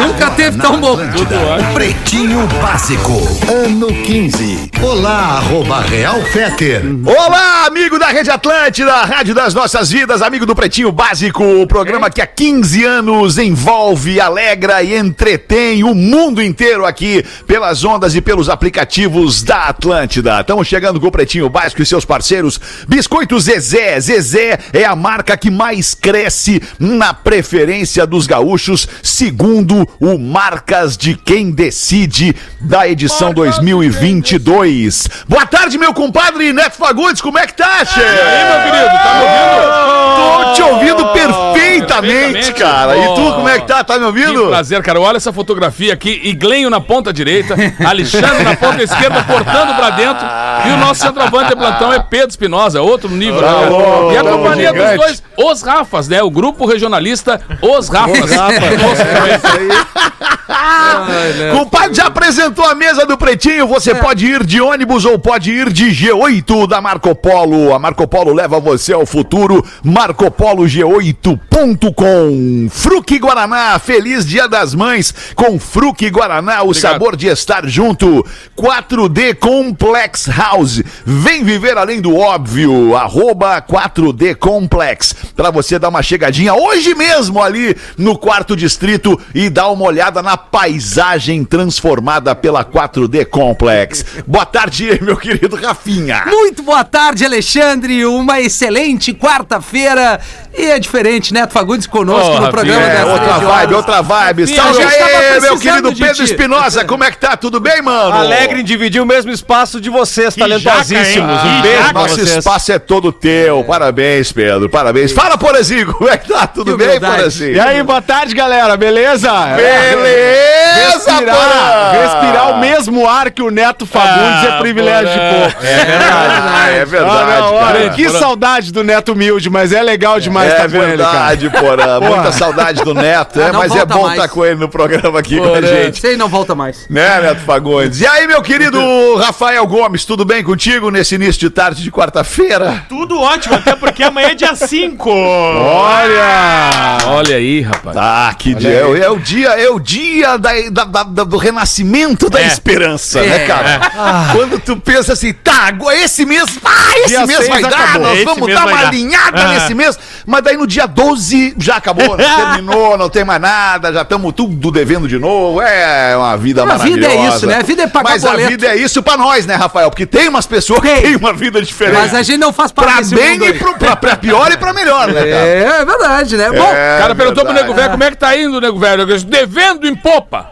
Nunca teve tão bom. Pretinho Básico, ano 15. Olá, arroba Real Feter. Olá, amigo da Rede Atlântida, Rádio das Nossas Vidas, amigo do Pretinho Básico, o programa que há 15 anos envolve, alegra e entretém o mundo inteiro aqui pelas ondas e pelos aplicativos da Atlântida. Estamos chegando com o Pretinho Básico e seus parceiros. Biscoito Zezé. Zezé é a marca que mais cresce na preferência dos gaúchos, segundo o Marcas de Quem Decide da edição 2022. Boa tarde, meu compadre Neto Fagundes, como é que tá, chefe? E aí, meu querido, tá me ouvindo? Tô te ouvindo perfeitamente, perfeitamente. cara. E tu, como é que tá? Tá me Que ouvindo? prazer, cara. Olha essa fotografia aqui. Iglenho na ponta direita, Alexandre na ponta esquerda, cortando pra dentro. E o nosso centroavante de plantão é Pedro Espinosa, outro nível. né, cara? E a companhia dos dois, os Rafas, né? O grupo regionalista Os Rafas. Compadre, já apresentou a mesa do Pretinho. Você pode ir de ônibus ou pode ir de G8 da Marco Polo. A Marco Polo leva você ao futuro. MarcoPoloG8.com. Fruque Guaraná, feliz Dia das Mães com Fruque Guaraná, o Obrigado. sabor de estar junto. 4D Complex House. Vem viver além do óbvio. Arroba 4D Complex. Pra você dar uma chegadinha hoje mesmo ali no quarto distrito e dar uma olhada na paisagem transformada pela 4D Complex. Boa tarde, meu querido Rafinha. Muito boa tarde, Alexandre. Uma excelente quarta-feira. E é diferente, Neto Fagundes conosco Ô, no programa Rafinha, É, outra vibe, outra vibe. Salve aí, meu querido Pedro. Espinosa. Como é que tá? Tudo bem, mano? Alegre em dividir o mesmo espaço de vocês, talentosíssimos. jaca, um beijo Nosso vocês. espaço é todo teu. Parabéns, Pedro. Parabéns. Fala, Porazinho. Como é que tá? Tudo Que bem. Porazinho? E aí, boa tarde, galera, beleza? Beleza, Respirar, respirar o mesmo ar que o Neto Fagundes Ah, é privilégio de poucos. É verdade, é verdade, Ah, não, olha, cara. que saudade do Neto humilde, mas é legal demais É estar com ele, cara. verdade, Porã. Muita saudade do Neto, é, Ah, não mas é bom estar com ele no programa aqui com a gente. Sei, não volta mais. Né, Neto Fagundes? E aí, meu querido Rafael Gomes, tudo bem contigo nesse início de tarde de quarta-feira? Tudo ótimo, até porque amanhã é dia 5. Olha! Olha aí, rapaz. Ah, que dia. É, o- é o dia, é o dia da, da- da- da- do renascimento da esperança, né, É. cara? Quando tu pensa assim, tá, agora esse mês, ah, esse Dia mês vai dar, acabou. nós Esse vamos dar uma dar. alinhada nesse mês, mas daí no dia 12 já acabou, né? terminou, não tem mais nada, já estamos tudo devendo de novo, é uma vida A maravilhosa. vida é isso, né? A vida é pagar Mas boleto. a vida é isso pra nós, né, Rafael? Porque tem umas pessoas que Tem. têm uma vida diferente. Mas a gente não faz parte Pra bem mundo e pro, pra, pra pior e pra melhor, né, cara? É, é verdade, né? Bom, É O cara perguntou pro verdade. Nego Velho como é que tá indo, Nego Velho. Eu disse, devendo em popa.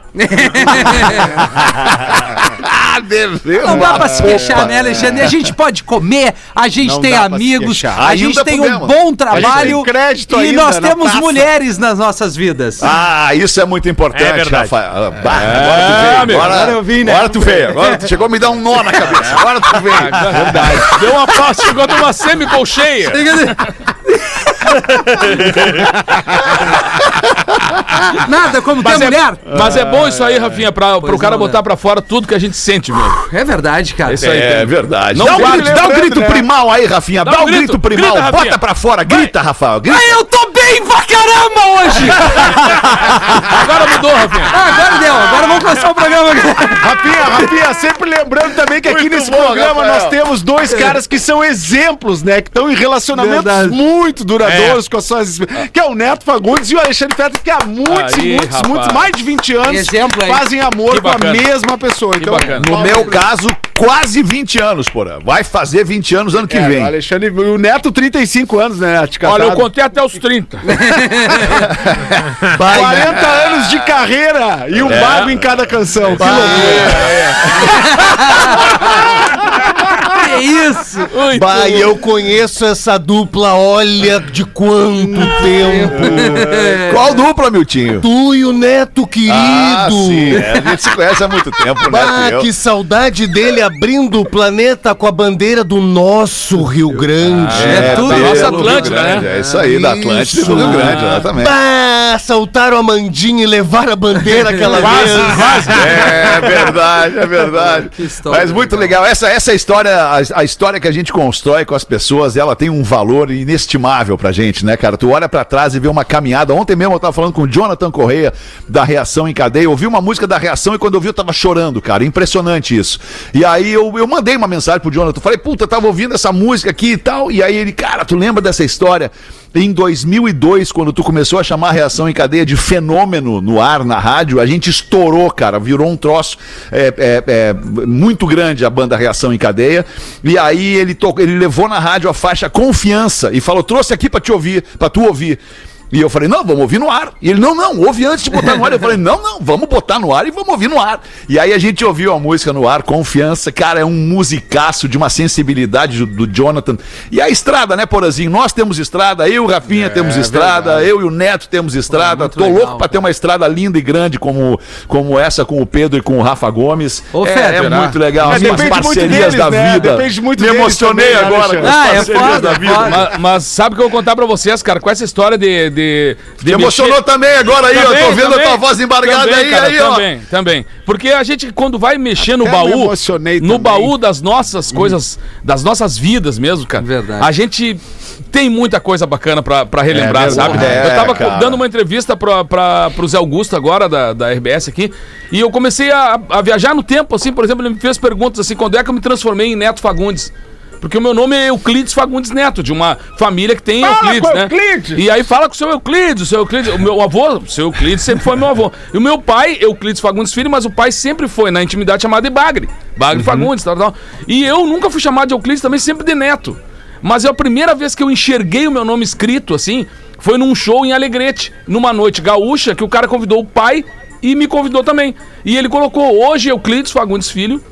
Ah, devendo. não dá pra se queixar, né, Alexandre? A gente pode comer, a gente Não tem amigos, a gente tem um bom trabalho tem crédito e ainda nós temos taça. mulheres nas nossas vidas. Ah, isso é muito importante, É verdade. Rafael. Ah, bah, agora tu veio. amigo. Agora, Agora eu vim, né? Agora tu veio. Agora tu chegou a me dar um nó na cabeça. Agora tu veio. Verdade. Deu uma pausa, chegou de uma semicolcheia. Nada como ter Mas é, mulher. mas é bom isso aí, Rafinha, pra, pro cara não, né? botar pra fora tudo que a gente sente, meu. É verdade, cara. Isso aí. É verdade. Não dá, um grito, dá um lembrando, grito né? primal aí, Rafinha. Dá, um grito, primal. grita. Bota pra fora. Grita, Rafael. Grita. Ah, eu tô bem pra caramba hoje! Agora mudou, Rafinha. Ah, agora deu, agora vamos começar o programa. Rafinha, Rafinha, sempre lembrando também que aqui Muito nesse bom, programa Rafael. nós temos dois caras que são exemplos, né? Que estão em relacionamentos Verdade. muito duradouros com as suas. Que é o Neto Fagundes e o Alexandre Fetter, que há muitos, Aí, muitos, rapaz. muitos, mais de 20 anos Exemplo fazem amor com a mesma pessoa. Então, bacana. No meu caso, quase 20 anos, porra. Vai fazer 20 anos ano que É, vem. o Alexandre, o Neto, 35 anos, né? De Olha, eu contei até os 30. 40 anos de carreira e um É. bago em cada canção. Que loucura. Que isso? Muito Bah, e bom. eu conheço essa dupla, olha de quanto tempo. Qual dupla, Miltinho? Tu e o Neto, querido. Ah, sim. é, a gente se conhece há muito tempo, né? Bah, eu. que saudade dele abrindo o planeta com a bandeira do nosso Rio Grande. É tudo. da nossa Atlântida, né? É isso aí, da Atlântida e do. Rio Grande, exatamente. Bah, saltaram a mandinha e levaram a bandeira aquela vez. quase. É verdade, é verdade. Que história Mas muito legal. legal. Essa, essa história, a, a história que a gente constrói com as pessoas, ela tem um valor inestimável pra gente, né, cara? Tu olha pra trás e vê uma caminhada. Ontem mesmo eu tava falando com o Jonathan Correia da Reação em Cadeia. Eu ouvi uma música da Reação e quando eu vi eu tava chorando, cara. Impressionante isso. E aí eu, eu mandei uma mensagem pro Jonathan. Falei, puta, tava ouvindo essa música aqui e tal. E aí ele, cara, tu lembra dessa história? Em 2002, quando tu começou a chamar a reação em cadeia de fenômeno no ar, na rádio, a gente estourou, cara, virou um troço é, é, é, muito grande a banda Reação em Cadeia. E aí ele, to... ele levou na rádio a faixa Confiança e falou: trouxe aqui pra te ouvir, pra tu ouvir. E eu falei, não, vamos ouvir no ar. E ele, não, não, ouve antes de botar no ar. Eu falei, não, não, vamos botar no ar e vamos ouvir no ar. E aí a gente ouviu a música no ar, Confiança. Cara, é um musicaço de uma sensibilidade do, do Jonathan. E a estrada, né, Porazinho? Nós temos estrada, eu e o Rafinha temos estrada, eu e o Neto temos estrada. muito Tô legal, louco pra ter uma estrada linda e grande como, como essa com o Pedro e com o Rafa Gomes. Ô, é, é né? muito legal. É, As parcerias deles, da né? vida. Depende muito Me emocionei também, né, agora com as Ah, é parcerias foda, da é vida. Mas, mas sabe o que eu vou contar pra vocês, cara? Com essa história de. de, de Me emocionou também agora aí, ó. Tô Também, vendo a tua também. voz embargada Também, aí, cara, aí, ó. Também, também. Porque a gente, quando vai mexer no Até baú, emocionei no também. baú das nossas coisas, das nossas vidas mesmo, cara. Verdade. A gente tem muita coisa bacana pra, pra relembrar, É sabe? verdade. eu tava É, cara. dando uma entrevista pra, pra, pro Zé Augusto agora, da, da RBS aqui, e eu comecei a, a viajar no tempo, assim, por exemplo, ele me fez perguntas assim, quando é que eu me transformei em Neto Fagundes? Porque o meu nome é Euclides Fagundes Neto, de uma família que tem Euclides, com né? Euclides! E aí fala com o seu Euclides, o seu Euclides, o meu avô, o seu Euclides sempre foi meu avô. E o meu pai, Euclides Fagundes Filho, mas o pai sempre foi, na intimidade, chamado de Bagre. Bagre Fagundes, tal, tal. E eu nunca fui chamado de Euclides também, sempre de Neto. Mas é a primeira vez que eu enxerguei o meu nome escrito, assim, foi num show em Alegrete, numa noite gaúcha, que o cara convidou o pai e me convidou também. E ele colocou hoje Euclides Fagundes Filho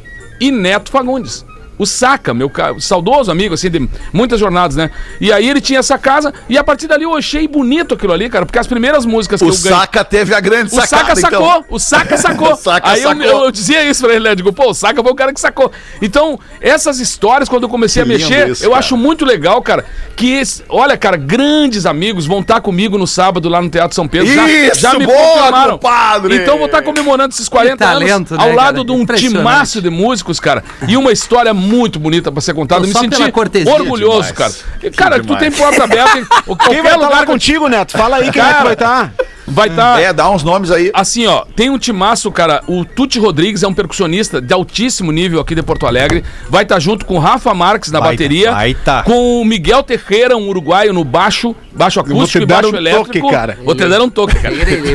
e Neto Fagundes. O Saca, meu saudoso amigo, assim, de muitas jornadas, né? E aí ele tinha essa casa, e a partir dali eu achei bonito aquilo ali, cara, porque as primeiras músicas que O eu ganhei. Saca teve a grande O sacada, Saca sacou, então. o Saca sacou. O Saca Aí eu, sacou. eu- eu dizia isso pra ele, né? Eu digo, pô, o Saca foi o cara que sacou. Então, essas histórias, quando eu comecei Que a mexer, isso, eu cara. acho muito legal, cara, que, esse- olha, cara, grandes amigos vão estar comigo no sábado lá no Teatro São Pedro. Isso, boa, compadre! Então, vou estar comemorando esses 40 Que talento, anos ao né, lado cara? de um timaço de músicos, cara. E uma história muito bonita pra ser contada. Então, Me senti cortesia. orgulhoso, demais. cara. E, cara, tu demais. tem porta aberta em Quem vai estar lugar lá que contigo, Neto? Fala aí quem é que Cara, vai estar. Vai estar. É, dá uns nomes aí. Assim, ó, tem um timaço, cara. O Tuti Rodrigues é um percussionista de altíssimo nível aqui de Porto Alegre. Vai estar junto com o Rafa Marques na Vai bateria. tá, vai tá. Com o Miguel Teixeira, um uruguaio, no baixo, baixo acústico e baixo um elétrico. toque, cara. Vou te dar um toque, cara.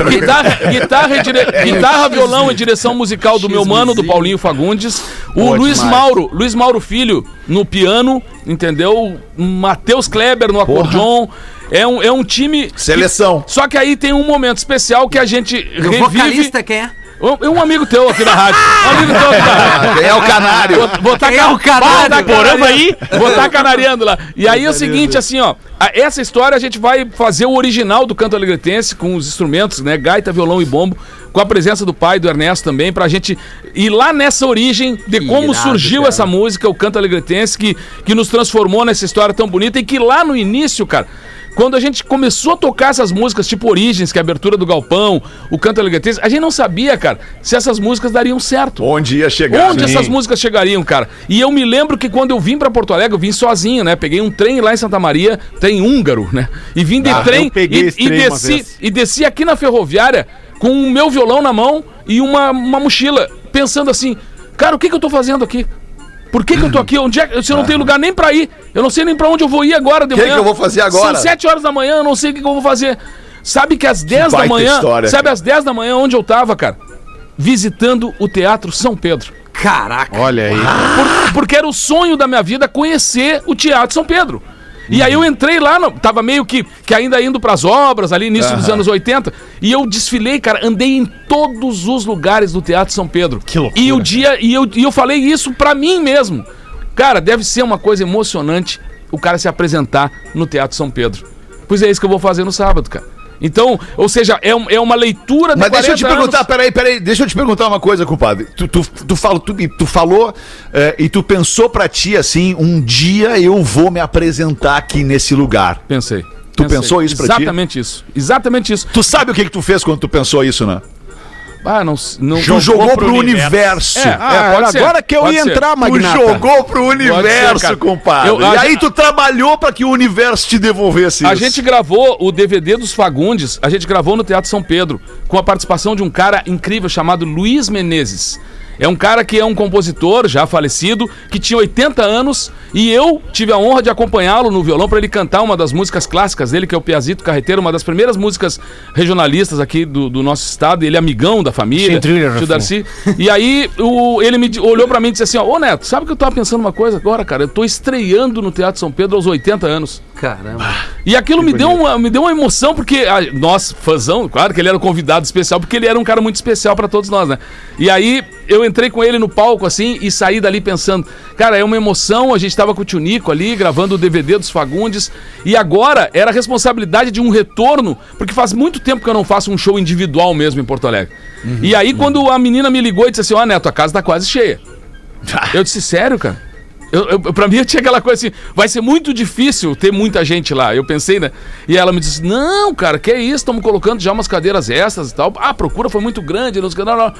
guitarra, guitarra, dire- guitarra, violão e direção musical do meu mano, do Paulinho Fagundes. O Boa Luiz demais. Mauro, Luiz Mauro Filho no piano, entendeu? Matheus Kleber no acordeon. É um, é um time. que- Seleção. só que aí tem um momento especial que a gente o revive. vocalista quem é? Um, um amigo teu aqui da rádio. Um amigo teu aqui da rádio. É o canário. Vou, vou Quem ca- é o canário? Poramba aí? Vou estar canariando lá. E aí é o seguinte, assim, ó. a- Essa história a gente vai fazer o original do canto alegretense com os instrumentos, né? Gaita, violão e bombo. Com a presença do pai, do Ernesto também, pra gente ir lá nessa origem de Que como irado, surgiu cara. essa música, o canto alegretense, que, que nos transformou nessa história tão bonita e que lá no início, cara, quando a gente começou a tocar essas músicas, tipo Origens, que é a abertura do Galpão, o canto alegretense, a gente não sabia, cara, se essas músicas dariam certo. Onde ia chegar? Onde Sim. essas músicas chegariam, cara? E eu me lembro que quando eu vim pra Porto Alegre, eu vim sozinho, né? Peguei um trem lá em Santa Maria, trem húngaro, né? E vim de Ah, trem eu peguei e, esse e trem desci e desci aqui na ferroviária com o meu violão na mão e uma, uma mochila, pensando assim, cara, o que, que eu tô fazendo aqui? Por que, que eu tô aqui? Onde é, se eu não tenho lugar nem pra ir? Eu não sei nem pra onde eu vou ir agora de Que manhã. que eu vou fazer agora? São sete horas da manhã, eu não sei o que, que eu vou fazer. Sabe que às 10 da baita manhã, história, sabe cara. às 10 da manhã onde eu tava, cara? Visitando o Teatro São Pedro. Caraca. Olha aí. Por- porque era o sonho da minha vida conhecer o Teatro São Pedro. E aí eu entrei lá, no- tava meio que, que ainda indo pras obras, ali início dos anos 80, e eu desfilei, cara, andei em todos os lugares do Teatro São Pedro. Que loucura. E o dia, e eu, e eu falei isso pra mim mesmo. Cara, deve ser uma coisa emocionante o cara se apresentar no Teatro São Pedro. Pois é isso que eu vou fazer no sábado, cara. Então, ou seja, é, um- é uma leitura de Mas deixa eu te 40 perguntar, anos. peraí, peraí, deixa eu te perguntar uma coisa, compadre. Tu, tu, tu, fala, tu, tu falou eh, e tu pensou pra ti assim, um dia eu vou me apresentar aqui nesse lugar. Pensei. Tu Pensei. pensou isso pra ti? Exatamente isso. Exatamente isso. Tu sabe o que que tu fez quando tu pensou isso, né? Ah, não, não Tu jogou pro, pro universo. É, Ah, ser, agora que eu pode ia ser. entrar, Tu Magnata. jogou pro universo, cara. compadre. Eu- e a aí tu trabalhou pra que o universo te devolvesse A isso. gente gravou o DVD dos Fagundes, a gente gravou no Teatro São Pedro, com a participação de um cara incrível chamado Luiz Menezes. É um cara que é um compositor já falecido, que tinha 80 anos, e eu tive a honra de acompanhá-lo no violão para ele cantar uma das músicas clássicas dele, que é o Piazito Carreteiro, uma das primeiras músicas regionalistas aqui do, do nosso estado. Ele é amigão da família, trilha, tio. Darcy. E aí o, ele me olhou para mim e disse assim: ó, Ô Neto, sabe que eu tava pensando uma coisa agora, cara? Eu tô estreando no Teatro São Pedro aos 80 anos. Caramba. E aquilo me deu, uma, me deu uma emoção, porque a, nós, fãzão, claro que ele era um convidado especial, porque ele era um cara muito especial pra todos nós, né? E aí eu entrei com ele no palco, assim, e saí dali pensando, cara, é uma emoção, a gente tava com o Tio Nico ali, gravando o DVD dos Fagundes, e agora era a responsabilidade de um retorno, porque faz muito tempo que eu não faço um show individual mesmo em Porto Alegre. e aí quando a menina me ligou e disse assim, ó, Neto, a casa tá quase cheia. Eu disse, sério, cara? Eu, eu, pra mim eu tinha aquela coisa assim, vai ser muito difícil ter muita gente lá. Eu pensei, né? E ela me disse, não, cara, que é isso? Estamos colocando já umas cadeiras extras e tal. Ah, a procura foi muito grande. Não, sei não, não.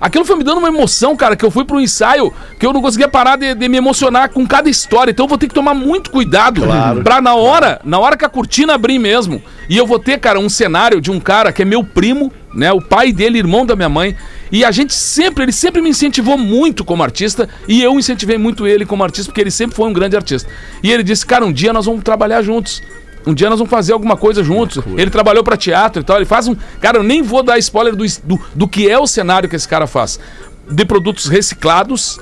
Aquilo foi me dando uma emoção, cara, que eu fui pro ensaio, que eu não conseguia parar de, de me emocionar com cada história. Então eu vou ter que tomar muito cuidado pra na hora, na hora que a cortina abrir mesmo, e eu vou ter, cara, um cenário de um cara que é meu primo, né? O pai dele, irmão da minha mãe. E a gente sempre, ele sempre me incentivou muito como artista e eu incentivei muito ele como artista porque ele sempre foi um grande artista. E ele disse, cara, um dia nós vamos trabalhar juntos. Um dia nós vamos fazer alguma coisa juntos. Ele trabalhou pra teatro e tal. Ele faz um. Cara, eu nem vou dar spoiler do, do, do que é o cenário que esse cara faz. De produtos reciclados,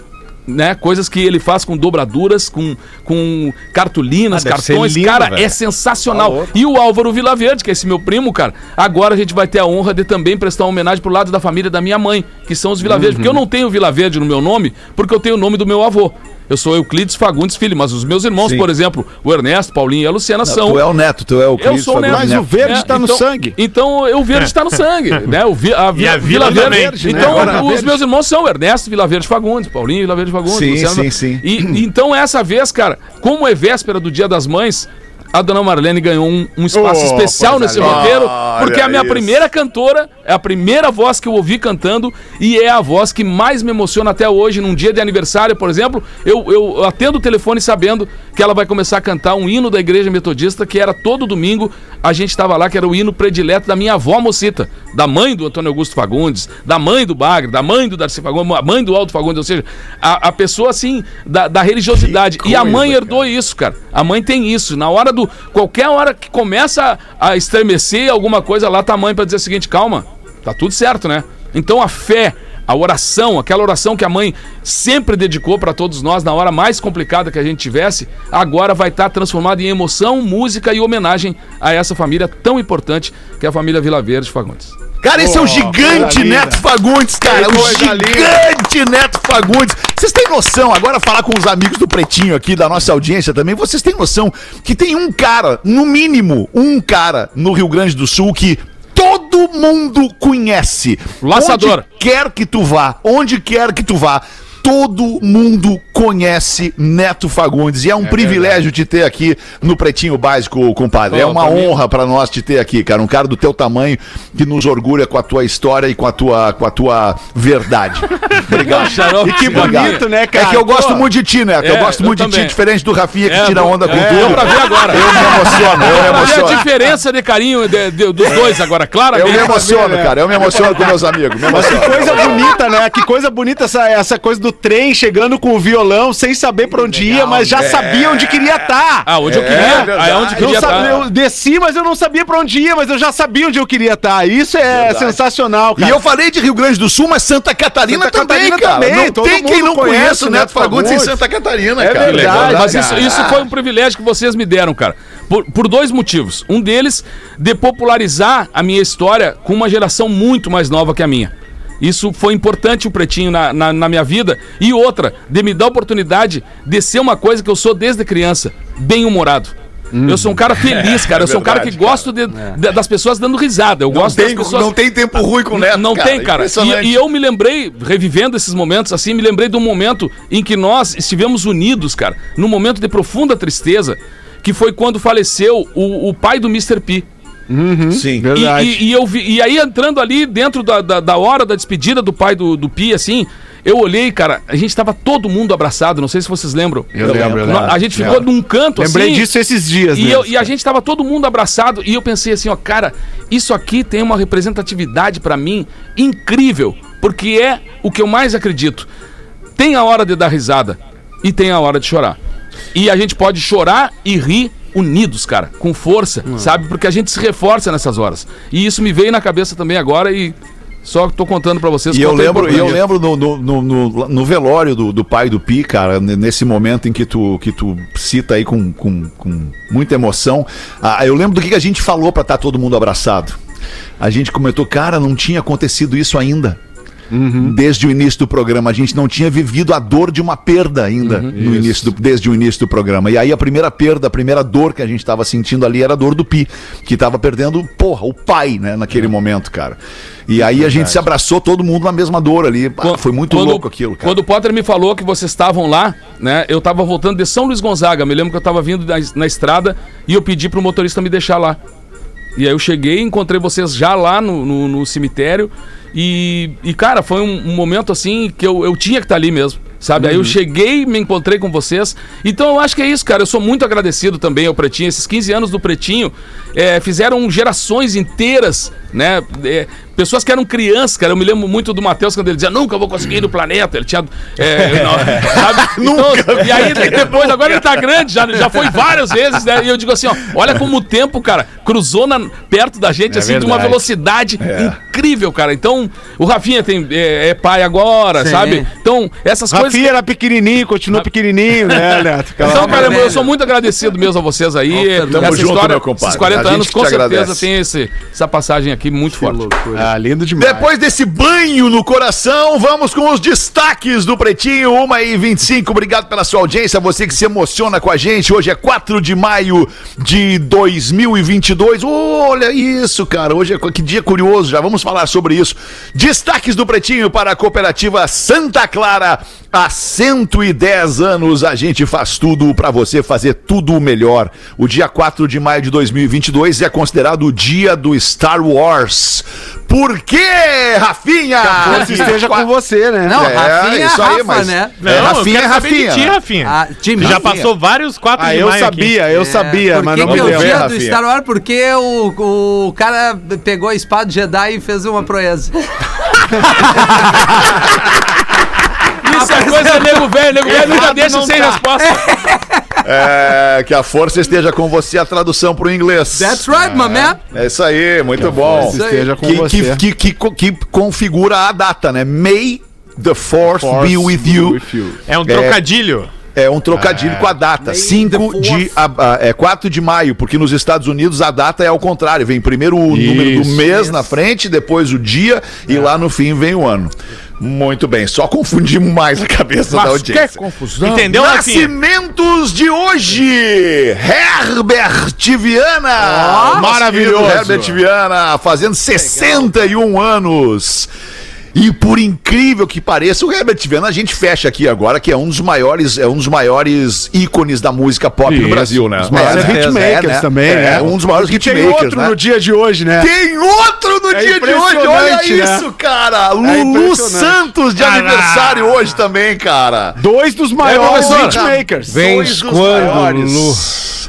né? Coisas que ele faz com dobraduras, com, com cartolinas, Ah, cartões. lindo, cara, velho. é sensacional. e o Álvaro Vilaverde, que é esse meu primo, cara, agora a gente vai ter a honra de também prestar uma homenagem pro lado da família da minha mãe, que são os Vilaverde. Porque eu não tenho Vilaverde no meu nome, porque eu tenho o nome do meu avô. Eu sou Euclides Fagundes Filho, mas os meus irmãos, Sim. por exemplo, o Ernesto, Paulinho e a Luciana são. Tu é o neto, tu é o Eu sou o neto. Mas o verde tá no então- sangue. Então o verde está no sangue, né? O vi, a, vi, a Vila, Vila Verde. também, né? Então Agora os Verde. meus irmãos são Ernesto Vila Verde Fagundes, Paulinho Vila Verde Fagundes. Sim, Luciano- sim, sim. E e então essa vez, cara, como é véspera do Dia das Mães, a dona Marlene ganhou um, um espaço Oh, especial nesse linda. roteiro, porque é a minha isso. primeira cantora, é a primeira voz que eu ouvi cantando e é a voz que mais me emociona até hoje. Num dia de aniversário, por exemplo, eu, eu atendo o telefone sabendo que ela vai começar a cantar um hino da Igreja Metodista, que era todo domingo, a gente estava lá, que era o hino predileto da minha avó Mocita, da mãe do Antônio Augusto Fagundes, da mãe do Bagre, da mãe do Darcy Fagundes, a mãe do Aldo Fagundes, ou seja, a, a pessoa assim, da, da religiosidade. Que e a coisa, mãe cara. herdou isso, cara. A mãe tem isso. Na hora do. Qualquer hora que começa a estremecer alguma coisa, lá tá a mãe pra dizer o seguinte: calma, tá tudo certo, né? Então a fé. A oração, aquela oração que a mãe sempre dedicou pra todos nós na hora mais complicada que a gente tivesse, agora vai estar transformada em emoção, música e homenagem a essa família tão importante que é a família Vila Verde Fagundes. Cara, esse é o gigante. Neto Fagundes, cara. O gigante Neto Fagundes. Vocês têm noção, agora falar com os amigos do Pretinho aqui, da nossa audiência também, vocês têm noção que tem um cara, no mínimo, um cara no Rio Grande do Sul que todo mundo conhece. Laçador. Onde quer que tu vá, onde quer que tu vá, todo mundo conhece Neto Fagundes. E é um privilégio te ter aqui no Pretinho Básico, compadre. é Pô, uma pra mim- honra pra nós te ter aqui, cara. Um cara do teu tamanho que nos orgulha com a tua história e com a tua, com a tua verdade. Obrigado. E que bonito, né, cara? É que eu gosto Pô. muito de ti, Neto. eu É, gosto eu muito de ti, também. diferente do Rafinha que É, tira onda com é, tudo. deu pra ver agora. Eu me emociono, eu me Olha a emociono. diferença de carinho de- de- dos dois agora, Eu claramente. me emociono, né? cara. Eu me emociono com meus amigos. Me Mas que emociono. coisa bonita, né? Que coisa bonita essa, essa coisa do trem chegando com o violão sem saber pra onde ia, mas já sabia onde queria estar. Ah, onde eu queria. verdade. ah, onde Eu, queria sabe- estar. eu desci, mas eu não sabia pra onde ia, mas eu já sabia onde eu queria estar. Isso é sensacional, E cara. eu falei de Rio Grande do Sul, mas Santa Catarina Santa também, Catarina cara. também, não todo tem quem não conhece conheça o Neto Neto Fagundes em. Santa Catarina, É cara. verdade. Mas isso, isso foi um privilégio que vocês me deram, cara. Por, por dois motivos. Um deles, de popularizar a minha história com uma geração muito mais nova que a minha. Isso foi importante o Pretinho na, na, na minha vida. E outra, de me dar a oportunidade de ser uma coisa que eu sou desde criança, bem-humorado. Eu sou um cara feliz, cara. Eu sou um cara que verdade, gosto de- de- das pessoas dando risada. Eu Não gosto tem, das pessoas. não tem tempo ruim com o Neto, Não tem, cara. Impressionante. E, e eu me lembrei, revivendo esses momentos assim, me lembrei de um momento em que nós estivemos unidos, cara, num momento de profunda tristeza, que foi quando faleceu o, o pai do Mr. P. Sim. E, Verdade. e- e eu vi, e aí entrando ali dentro da, da, da hora da despedida do pai do, do Pi, assim, eu olhei, cara, a gente tava todo mundo abraçado, não sei se vocês lembram. Eu lembro, eu No- lembro. A gente ficou Lembro. num canto Lembrei assim. disso esses dias, E, mesmo, eu- e a gente tava todo mundo abraçado e eu pensei assim, ó, cara, isso aqui tem uma representatividade pra mim incrível, porque é o que eu mais acredito. Tem a hora de dar risada e tem a hora de chorar. E a gente pode chorar e rir unidos, cara, com força, Hum. sabe? Porque a gente se reforça nessas horas. E isso me veio na cabeça também agora e só tô contando pra vocês. E eu lembro, eu lembro no, no, no, no- velório do, do pai do Pi, cara, nesse momento em que tu, que tu cita aí com, com, com muita emoção. Ah, eu lembro do que que a gente falou pra estar todo mundo abraçado. A gente comentou, cara, não tinha acontecido isso ainda. Desde o início do programa, a gente não tinha vivido a dor de uma perda ainda no início do- desde o início do programa. E aí a primeira perda, a primeira dor que a gente estava sentindo ali era a dor do Pi, que estava perdendo, porra, o pai, né, naquele momento, cara. E aí a gente se abraçou todo mundo na mesma dor ali. Ah, Quando- foi muito quando- louco aquilo, cara. Quando o Potter me falou que vocês estavam lá, né? Eu tava voltando de São Luís Gonzaga. Me lembro que eu tava vindo na, na estrada e eu pedi pro motorista me deixar lá. E aí eu cheguei, encontrei vocês já lá no, no- no cemitério. E, e, cara, foi um, um momento assim que eu, eu tinha que estar ali mesmo. Sabe? Aí eu cheguei, me encontrei com vocês. Então eu acho que é isso, cara. Eu sou muito agradecido também ao Pretinho. Esses 15 anos do Pretinho eh, fizeram gerações inteiras, né? Eh, pessoas que eram crianças, cara. Eu me lembro muito do Matheus quando ele dizia: Nunca vou conseguir ir no planeta. Ele tinha. eh, não, sabe? Então, e aí depois, agora ele tá grande, já, já foi várias vezes, né? E eu digo assim: ó, olha como o tempo, cara, cruzou na- perto da gente, assim, de uma verdade. velocidade incrível, cara. Então, o Rafinha tem, é, é pai agora, Sim. sabe? Então, essas coisas. Rafinha era pequenininho, continua pequenininho, né, Neto? Aquela- Então, cara, eu, sou muito agradecido mesmo a vocês aí. Tamo Essa junto, história, meu compadre. esses 40 A gente anos, que com te certeza agradece. tem esse, essa passagem aqui muito forte. Ah, lindo demais. Depois desse banho no coração, vamos com os destaques do Pretinho, 1 e 25 Obrigado pela sua audiência, você que se emociona com a gente. Hoje é 4 de maio de 2022. Olha isso, cara. Hoje é que dia curioso, já vamos falar sobre isso. Destaques do Pretinho para a cooperativa Santa Clara. Há 110 anos a gente faz tudo para você fazer tudo melhor. O dia 4 de maio de 2022 é considerado o dia do Star Wars. Por quê, Rafinha? Força esteja com você, né? Não, É, Rafinha é isso aí, Rafa, mas- né? Não, É, eu Rafinha é Rafinha, ti, né? Rafinha. Ah, time Já Rafinha. passou vários 4 Ah, de eu maio aqui. sabia, eu sabia, por mas que não que me é o lembro. dia do. Star Wars? Porque o, o cara pegou a espada de Jedi e fez uma proeza. Isso é coisa nego velho, nego velho nunca deixa não sem tá. resposta. É, que a força esteja com você, a tradução para o inglês. That's right, my man. É isso aí, muito bom. Força esteja com Que, você. que, que, que, que configura a data, né? May the force, Force be with you. with you. É um trocadilho. É um trocadilho com a data. 5 de. a- a- é 4 de maio, porque nos Estados Unidos a data é ao contrário. Vem primeiro o número do Isso. mês na frente, depois o dia e lá no fim vem o ano. Muito bem, só confundimos mais a cabeça da Mas que audiência. confusão. Entendeu? Nascimentos de hoje! Herbert Viana! Nosso maravilhoso. Herbert Viana, fazendo 61 anos. E por incrível que pareça, o Herbert Viana a gente fecha aqui agora, que é um dos maiores, é um dos maiores ícones da música pop no Isso, Brasil, né? Os maiores É, né? hitmakers É, né? também, é, né? um dos maiores E tem hitmakers, outro né? no dia de hoje, né? Tem outro no É dia de hoje, olha né? isso, cara! Lulu impressionante. Santos de aniversário hoje também, cara! Dois dos maiores professor? hitmakers. Dois dos maiores.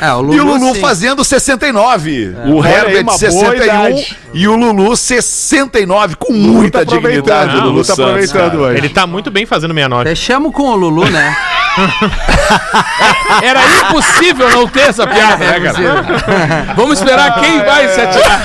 É, o E o Lulu sim. fazendo 69. o Olha aí, Herbert uma boa 61 idade. e o Lulu 69 com muita tá dignidade. o o Lulu tá Santos, aproveitando cara. hoje. Ele tá muito bem fazendo 69. Fechamos com o Lulu, né? Era impossível não ter essa piada, né, cara? Vamos esperar quem vai se atirar.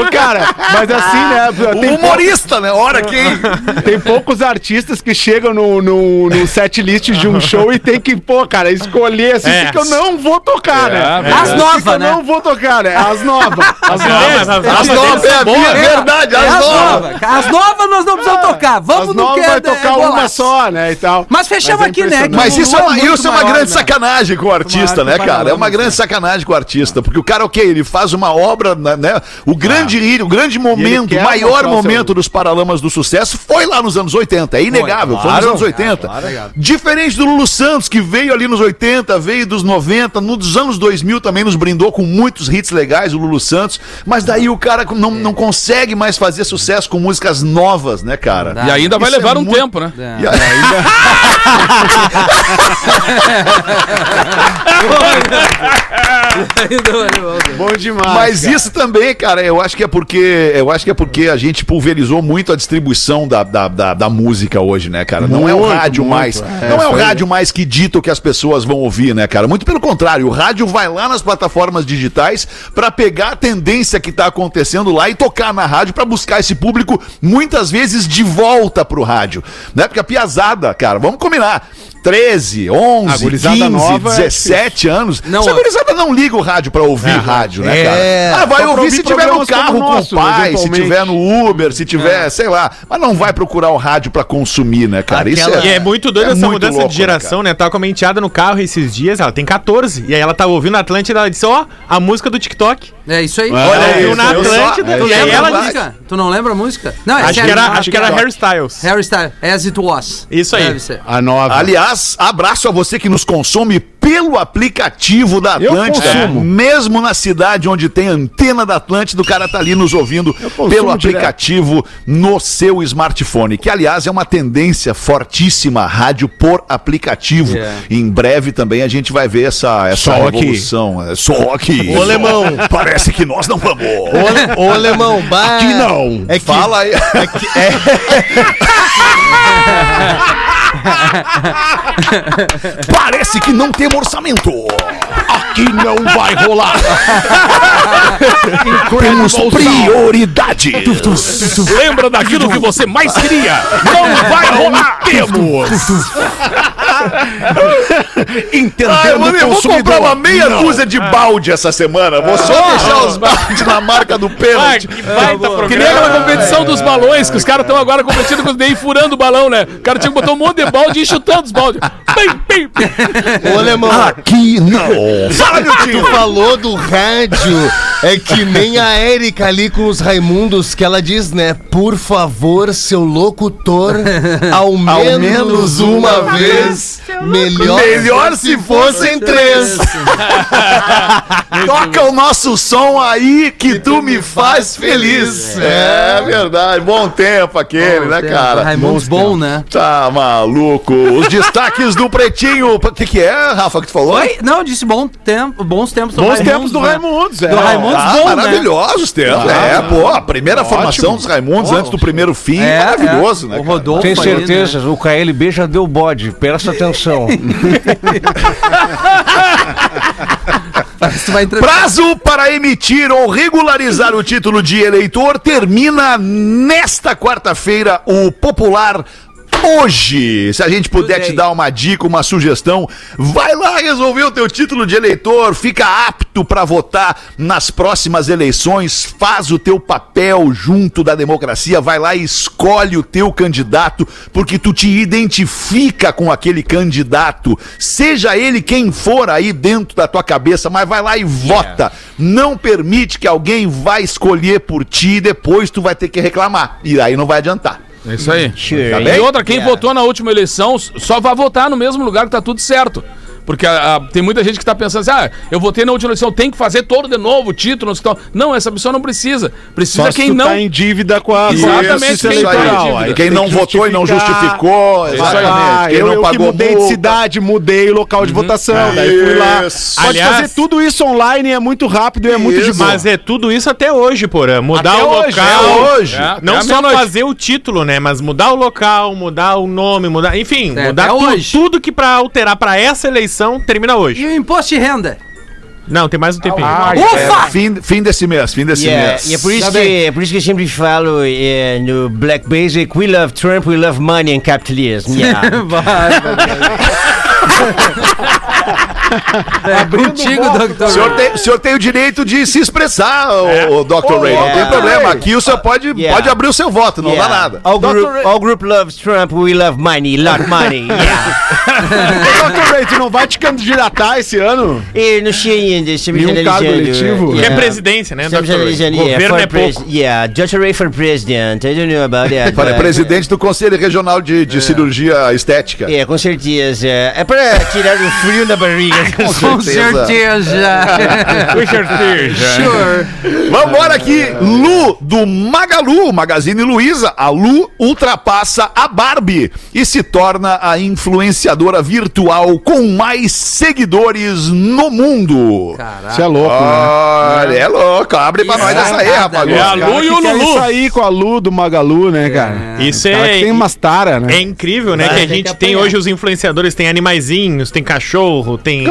Ô, cara, mas assim, né? O humorista, né? Ora quem? tem poucos artistas que chegam no, no, no set list de um show e tem que, pô, cara, escolher assim, É. que eu não vou tocar, né? É, As Que novas, que eu né? não vou tocar, né? As novas. As Não, mas as As novas novas deles é são a boas. minha verdade. verdade, É as as novas. novas. As novas nós não precisamos tocar. Vamos As no novas que vai é- tocar é uma só, né, e tal. Mas fechamos Mas é aqui, né? Mas isso é uma, isso é uma grande né? sacanagem com o artista, né, cara? É uma grande sacanagem com o artista, porque o cara, ok, ele faz uma obra, né? né, O grande hit, o grande momento, o maior momento seu- dos Paralamas do Sucesso foi lá nos anos 80, é inegável, foi, nos anos 80. Diferente do Lulu Santos, que veio ali nos 80, veio dos 90, nos anos 2000 também nos brindou com muitos hits legais, o Lulu Santos, mas daí o cara não, não consegue mais fazer sucesso com músicas novas, né, cara? E ainda vai Isso é levar um muito- tempo, né? É. E ainda... Bom demais. Mas cara. isso também, cara, eu acho que é porque eu acho que é porque a gente pulverizou muito a distribuição da, da, da, da música hoje, né, cara? não é o Muito, rádio muito, mais. é, não é o rádio mais que dita o que as pessoas vão ouvir, né, cara? Muito pelo contrário, o rádio vai lá nas plataformas digitais pra pegar a tendência que tá acontecendo lá e tocar na rádio pra buscar esse público muitas vezes de volta pro rádio, né? Porque a piazada, cara, vamos combinar. 13, 11, A gurizada 15, nova é 17 anos. Não, Essa ó. gurizada não liga o rádio pra ouvir rádio, né, cara? É. Ah, vai ouvir ouvir se tiver no carro o com o nosso, pai, se tiver no Uber, se tiver, sei lá. Mas não vai procurar o rádio pra consumir, né, cara? Aquela- E é muito doido é essa muito mudança louco, de geração, né? Tava com a enteada no carro esses dias, ela tem 14. E aí ela tava ouvindo a Atlântida, ela disse, ó, a música do TikTok. É isso aí. Olha Ela aí, ouviu na Atlântida, Tu lembra a música? Tu não lembra a música? Não, é Acho que era, acho que era. Harry Styles. Harry Styles, As It Was. Isso aí. Deve ser. A nova. Aliás, abraço a você que nos consome pelo aplicativo da Atlântida. Mesmo na cidade onde tem antena da Atlântida, o cara tá ali nos ouvindo pelo direto. aplicativo no seu smartphone. Que, aliás, é uma tendência fortíssima, rádio por aplicativo. É. Em breve também a gente vai ver essa, essa Só aqui. revolução. É, Só aqui. Ô, alemão. Parece que nós não vamos. Ô, ô alemão, bah, Aqui não. É que, Fala aí. Parece que não temos orçamento. Aqui não vai rolar. Temos prioridade. Lembra daquilo que você mais queria? Não vai rolar! Temos. Entendendo Ah, eu vou, eu vou comprar uma meia Não. dúzia de balde essa semana. Vou só deixar os baldes na marca do Ah, pênalti. que baita programa. Que nem aquela competição dos balões, que os caras estão agora competindo com os daí furando o balão, né? O cara tinha que botar um monte de balde e chutando os baldes. Ô alemão, Aqui não. Fala, meu tu tio. falou do rádio. É que nem a Érica ali com os Raimundos, que ela diz, né? Por favor, seu locutor, ao menos, menos uma uma vez. Melhor, Melhor se fossem três. Toca o nosso som aí que tu me faz feliz. É verdade. Bom tempo aquele, né, cara? Raimundos bom, né? Tá maluco. Os destaques do Pretinho. O que, que é, Rafa, que tu falou? Oi? Não, eu disse bom tempo, bons tempos do Bons Raimundos, tempos do né? Raimundos, é. Do Raimundos Ah, bom, né? maravilhosos tempos. é, pô, a primeira Ótimo. formação dos Raimundos antes do primeiro fim. É, maravilhoso, é. né? O? Rodolfo Tem aí, certeza, né? o KLB já deu bode, presta atenção. Prazo para emitir ou regularizar o título de eleitor termina nesta quarta-feira o popular. Hoje, se a gente puder te dar uma dica, uma sugestão, vai lá resolver o teu título de eleitor, fica apto para votar nas próximas eleições, faz o teu papel junto da democracia, vai lá e escolhe o teu candidato, porque tu te identifica com aquele candidato, seja ele quem for aí dentro da tua cabeça, mas vai lá e vota. Não permite que alguém vá escolher por ti e depois tu vai ter que reclamar. E aí não vai adiantar. É isso aí. Tá E outra, quem votou na última eleição só vai votar no mesmo lugar que tá tudo certo. Porque ah, ah, tem muita gente que tá pensando assim, ah, eu votei na última eleição, tem que fazer todo de novo o título, não. Não, essa pessoa não precisa. Precisa Só quem tu não. tá em dívida com a, a Exatamente, quem tá Quem não que votou e não justificou, exatamente. Ah, Quem eu, não eu que pagou mudei de multa. cidade, mudei o local de votação. Daí fui lá. Pode Aliás- fazer tudo isso online, é muito rápido e é muito de boa. Mas é tudo isso até hoje, Porã. Mudar Até o hoje, local. é hoje. É, Não a só fazer o título, né? Mas mudar o local, mudar o nome, mudar. Enfim, É, mudar até tu- hoje. tudo que pra alterar pra essa eleição termina E hoje. o imposto de renda? Não, tem mais um tempinho. Ufa! É, fim, fim desse mês, fim desse Yeah, mês. e é por isso, que, é por isso que eu sempre falo eh, no Black Basic, we love Trump, we love money and capitalism. Yeah. É contigo, O doutor. senhor, tem, o senhor tem o direito de se expressar, o, o Dr. Ray. Não tem yeah. problema. Aqui o senhor pode, Yeah. pode abrir o seu voto, não dá Yeah. nada. All group, all group loves Trump, we love money, lot money. Yeah. Dr. Ray, tu não vai te candidatar esse ano? E não sei ainda, estamos Nenhum cargo eletivo? Que é Yeah. presidência, né, Estamos Dr. Analisando, yeah, Governo for é pouco. pres- Yeah, Dr. Ray for president. I don't know about that. Para presidente do Conselho Regional de, de Cirurgia Estética. É, com certeza. É pra tirar o frio da barriga. Com certeza. Com certeza. sure. Vambora aqui, Lu, do Magalu, Magazine Luiza. A Lu ultrapassa a Barbie e se torna a influenciadora virtual com mais seguidores no mundo. Isso é louco, né? É louco. Abre pra Isso nós é essa aí, rapaz. É a Lu e o Lulu. isso aí com a Lu do Magalu, né, cara? Isso Cara é. que tem umas tara, né? É incrível, né? Vai que a gente que tem apanhar. hoje os influenciadores, tem animaizinhos, tem cachorro, tem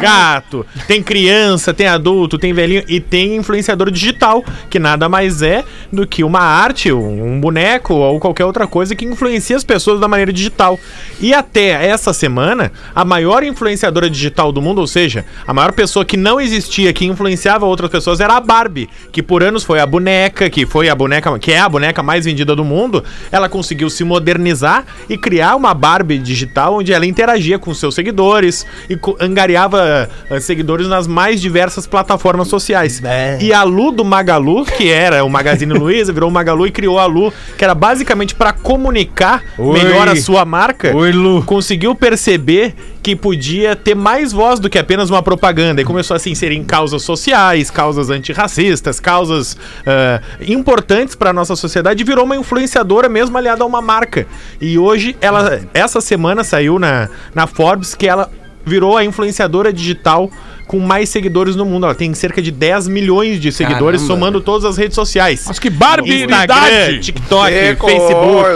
gato, tem criança, tem adulto, tem velhinho e tem influenciador digital, que nada mais é do que uma arte, um boneco ou qualquer outra coisa que influencia as pessoas da maneira digital. E até essa semana, a maior influenciadora digital do mundo, ou seja, a maior pessoa que não existia, que influenciava outras pessoas, era a Barbie, que por anos foi a boneca, que foi a boneca, que é a boneca mais vendida do mundo. Ela conseguiu se modernizar e criar uma Barbie digital onde ela interagia com seus seguidores e angariava eh, seguidores nas mais diversas plataformas sociais. É. E a Lu do Magalu, que era o Magazine Luiza, virou o Magalu e criou a Lu, que era basicamente para comunicar Oi. melhor a sua marca. Oi, Lu. Conseguiu perceber que podia ter mais voz do que apenas uma propaganda. E começou a se inserir em causas sociais, causas antirracistas, causas ah, importantes para nossa sociedade e virou uma influenciadora mesmo aliada a uma marca. E hoje, ela, essa semana saiu na, na Forbes que ela virou a influenciadora digital com mais seguidores no mundo. Ela tem cerca de 10 milhões de seguidores, Caramba. somando todas as redes sociais. Mas que barbaridade! Instagram, TikTok, Que Facebook.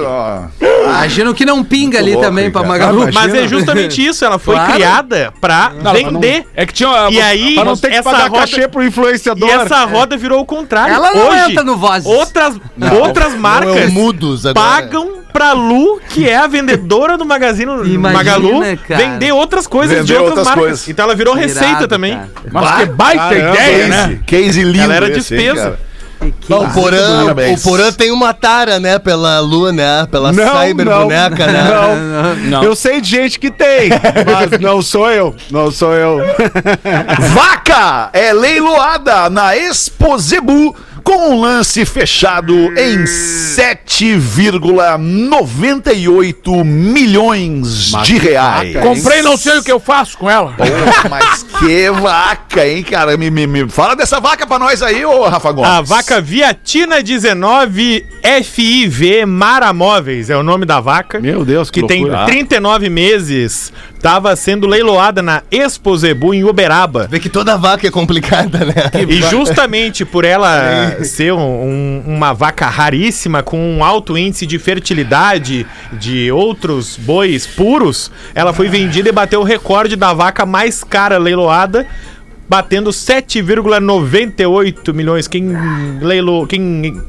Imagino que não pinga ali louco, também pra. Magalu. Mas é justamente isso, ela foi Claro. criada pra Não, mas não- vender. É que tinha. E aí, Pra não ter que essa pagar roda, cachê pro e influenciador. essa roda virou o contrário. Ela não Hoje, entra no Vozes. Outras, outras Não, é marcas o Mudos agora. pagam pra Lu, que é a vendedora do Magazine Imagina, Magalu, cara. vender outras coisas de Vender outras, outras marcas. coisas. Então ela virou receita Irado, também. cara. Mas que baita Caramba, ideia, né? Case, lindo. Ela era esse, hein, despesa. Não, o Porã, o Porã tem uma tara, né, pela Lu, né? Pela cyber boneca, né? Não, Não. Eu sei de gente que tem, mas não sou eu. Não sou eu. Vaca é leiloada na Exposebu com um lance fechado em 7,98 milhões de reais. Comprei, não sei o que eu faço com ela. Pô, mas que vaca, hein, cara? Me, me- me fala dessa vaca pra nós aí, ô Rafa Gomes. A vaca Viatina 19 FIV Maramóveis é o nome da vaca. Meu Deus, que que tem loucura. 39 meses, estava sendo leiloada na Exposebu em Uberaba. Vê que toda vaca é complicada, né? E justamente por ela ser um- um- uma vaca raríssima, com um alto índice de fertilidade de outros bois puros, ela foi vendida e bateu o recorde da vaca mais cara leiloada, batendo 7,98 milhões. Quem leilou, quem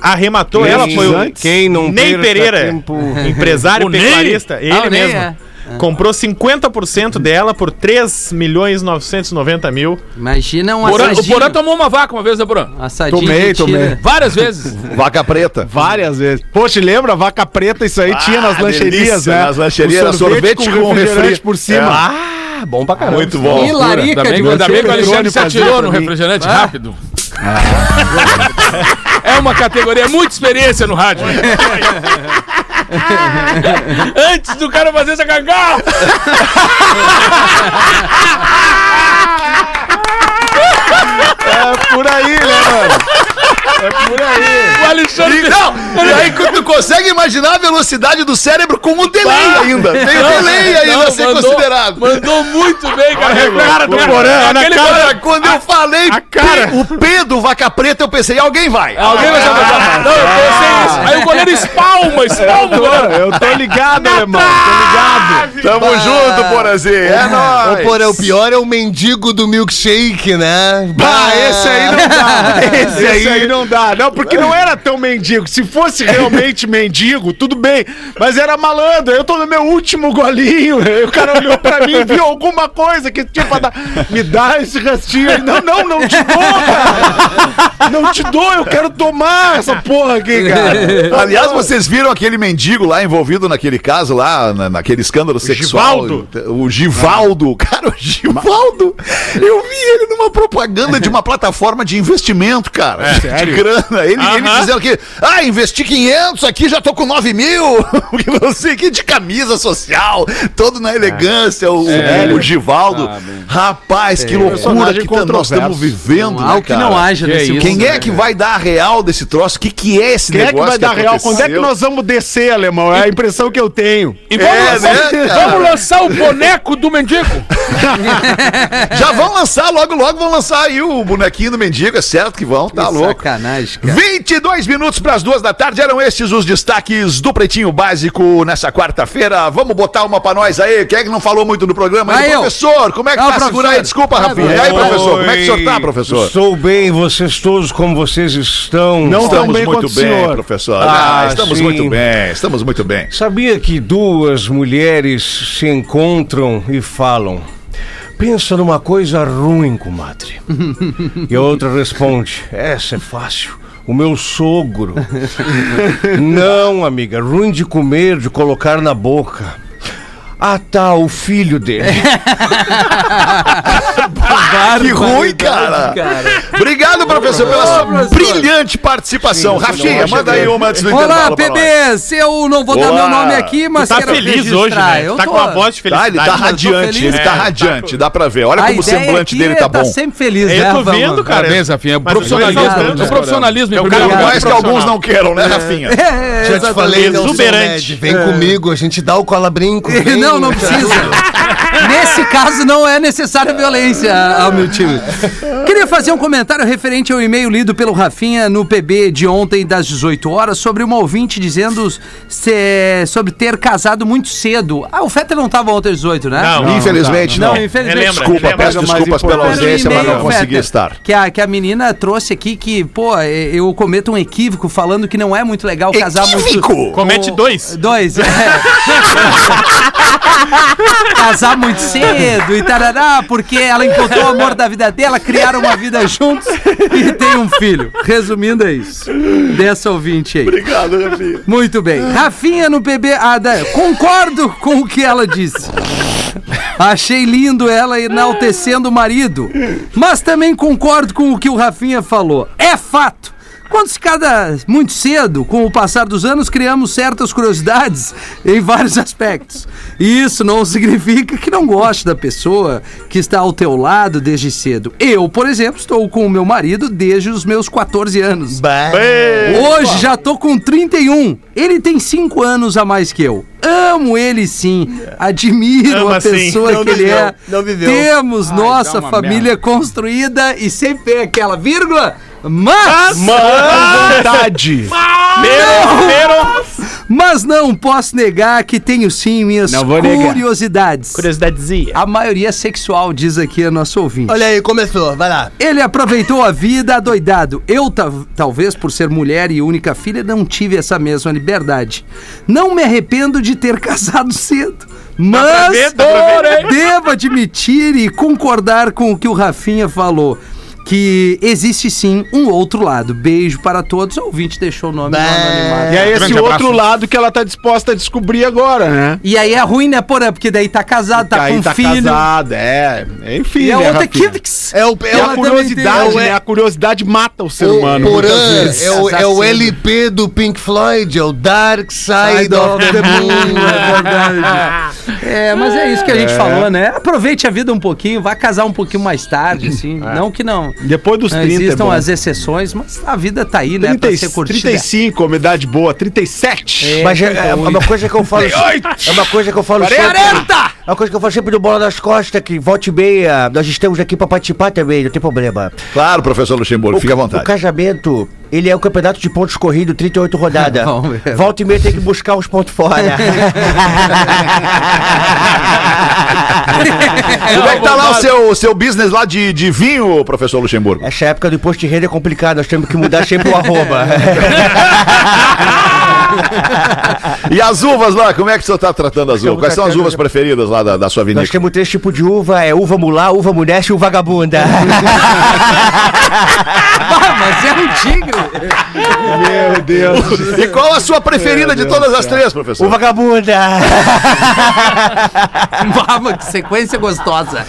arrematou Quem- ela foi o quem não Ney Pereira, tempo. empresário O Ney? pecuarista, ele Ah, o Ney, mesmo. é. Comprou 50% dela por 3 milhões 990 mil. Imagina um Porã- o assadinho. Porã tomou uma vaca uma vez, né, Porã? Assadinho Tomei, tomei. Várias vezes. Vaca preta. Várias vezes. Poxa, lembra? Vaca preta, isso aí tinha nas Ah, lancherias, delícia, né? nas lancherias, O era sorvete com refri. por cima. Ah, bom pra caramba. Muito bom. E larica Ainda bem, ainda bem que o. Alexandre se atirou no refrigerante Ah. rápido. É uma categoria, é muita experiência no rádio. Antes do cara fazer essa cagada. É por aí, né, mano? É por aí. O Alexandre. E, não, e aí tu consegue imaginar a velocidade do cérebro com o delay ainda. Tem o delay ainda Não, a ser mandou- considerado. Mandou muito bem, cara. cara do Porã, É olha a aquele cara. cara, quando eu falei cara. P- o P do Vaca Preta, eu pensei, alguém vai. Alguém vai saber. Não, eu pensei nisso. Aí o goleiro espalma espalma, espalma. Eu tô ligado, alemão. Tô ligado. Tamo junto, Porazinho. É nóis. porra, o pior é o mendigo do milkshake, né? Ah, esse aí não dá. Esse, aí... não dá. Não, porque não era tão mendigo. Se fosse realmente mendigo, tudo bem. Mas era malandro. Eu tô no meu último golinho. Aí o cara olhou pra mim e viu alguma coisa que tinha pra dar. Me dá esse restinho aí. Não, não, não te dou, cara. Não te dou, eu quero tomar essa porra aqui, cara. Aliás, vocês viram aquele mendigo lá envolvido naquele caso lá, na- naquele escândalo sexual? Givaldo. O Givaldo. Cara, o Givaldo. Eu vi ele numa propaganda de uma plataforma de investimento, cara. de sério? grana. Ele, ele Aham. dizendo que, ah, investi 500 aqui, já tô com 9 mil. Que não sei o que, de camisa social, todo na elegância, o, o Givaldo. Rapaz, que loucura Personagem que tá- nós estamos vivendo, Não né, que não haja nesse isso? mundo. Quem é que vai dar a real desse troço? O que, que é esse Quem é que negócio vai dar real? Quando é que nós vamos descer, alemão? É a impressão que eu tenho. E vamos, É, lançar, né, vamos lançar o boneco do mendigo. Já vão lançar, logo, logo vão lançar aí o bonequinho do mendigo, é certo que vão, tá Que louco. Sacanagem, cara. 22 minutos para as duas da tarde, eram estes os destaques do Pretinho Básico nessa quarta-feira. Vamos botar uma pra nós aí. Quem é que não falou muito do programa? aí? Professor, como é que Não, tá? Segura aí, desculpa, Rafinha. E aí, professor, como é que o senhor tá, professor? Estou bem, vocês todos como vocês estão? Não Estamos bem muito bem, senhor. professor. Ah, Ah, estamos sim. muito bem, estamos muito bem. Sabia que duas mulheres se encontram e falam: Pensa numa coisa ruim, comadre. e a outra responde: Essa é fácil. O meu sogro. Não, amiga, ruim de comer, de colocar na boca. Ah, tá, o filho dele. que ruim, cara. Obrigado, professor, pela sua professor. brilhante participação. Rafinha, manda aí uma antes do Olá. PBs! Eu não vou dar meu nome aqui, mas Tá quero feliz registrar. hoje, né? Eu Tá tô- com a voz de Tá, ele felicidade. tá eu tô radiante, feliz. ele tá É, radiante, dá pra ver. Olha A como o semblante dele é tá tá bom. sempre feliz, Eu né, tô Vamos? vendo, cara. Parabéns, Rafinha. Mas Profissionalismo. obrigado. O profissionalismo É o primeiro cara mais que alguns não queiram, né, Rafinha? É, Já te falei, exuberante. Vem comigo, a gente dá o cola-brinco. vem. Não, não precisa. Nesse caso, não é necessária violência ao meu time. Queria fazer um comentário referente ao e-mail lido pelo Rafinha no PB de ontem, das 18 horas, sobre uma ouvinte dizendo se- sobre ter casado muito cedo. Ah, o Fetter não estava ontem às 18, né? Não. Infelizmente, Não, não. infelizmente. Relembra, Desculpa, relembra. peço desculpas pela ausência, mas não consegui Fetter, estar. Que a, que a menina trouxe aqui que, pô, eu cometo um equívoco falando que não é muito legal casar Equívoco? muito. Comete dois. Dois, é. Casar muito cedo e tarará, porque ela encontrou o amor da vida dela, criaram uma vida juntos e tem um filho. Resumindo, é isso. Dessa ouvinte aí. Obrigado, Rafinha. Muito bem. Rafinha no PB. Ah, concordo com o que ela disse. Achei lindo ela enaltecendo o marido. Mas também concordo com o que o Rafinha falou. É fato. Quando se casa muito cedo, com o passar dos anos, criamos certas curiosidades em vários aspectos. E isso não significa que não goste da pessoa que está ao teu lado desde cedo. Eu, por exemplo, estou com o meu marido desde os meus 14 anos. Hoje já tô com 31. Ele tem 5 anos a mais que eu. Amo ele sim. Admiro Ama a pessoa Não que ele é. não viveu. Temos nossa dá uma família construída e sempre tem aquela vírgula. Mas, Vontade. mas não posso negar que tenho sim minhas curiosidades. Curiosidadezinha. A maioria sexual, diz aqui a nossa ouvinte. Olha aí, começou, vai lá. Ele aproveitou a vida adoidado. Eu, ta- talvez por ser mulher e única filha, não tive essa mesma liberdade. Não me arrependo de ter casado cedo. Mas ver. devo admitir e concordar com o que o Rafinha falou. Que existe sim um outro lado. Beijo para todos. O ouvinte deixou o nome no anonimato. E aí, esse Grande outro abraço. lado que ela tá disposta a descobrir agora, né? E aí é ruim, né, Porã? Porque daí tá casado, tá com tá filho. casado, é. Enfim, E a né, outra Rafinha? Kivix. É o, É é a curiosidade, tem- né? A curiosidade mata o ser o humano. Porã, é o, é o. LP do Pink Floyd, é o Dark Side of the Moon. é verdade. É, mas é isso que a gente falou, né? Aproveite a vida um pouquinho, vai casar um pouquinho mais tarde, assim. Não que não. Depois dos não 30 é existam bom. as exceções, mas a vida tá aí, né? 30, pra ser curtida. 35, uma idade boa. 37. É, Mas é, é uma coisa que eu falo. É uma coisa que eu falo sempre. É uma coisa que eu falo sempre do Bola das Costas, que volte e meia, nós estamos aqui pra participar também, não tem problema. Claro, professor Luxemburgo, fique à O vontade. casamento Ele é o campeonato de pontos corrido, 38 rodadas. Volta e meia tem que buscar os pontos fora. Como é que tá lá o seu, o seu business lá de, de vinho, professor Luxemburgo? Essa época do imposto de renda é complicado, nós temos que mudar sempre o arroba. E as uvas lá, como é que o senhor tá tratando as uvas? Quais são as uvas preferidas lá da, da sua Nós vinícola? temos três tipos de uva, é uva mulá, uva muneste e uva vagabunda. Ah, mas é um tigre. Meu Deus. E qual a sua preferida de todas as três, professor? uva vagabunda. Vamos, que sequência gostosa.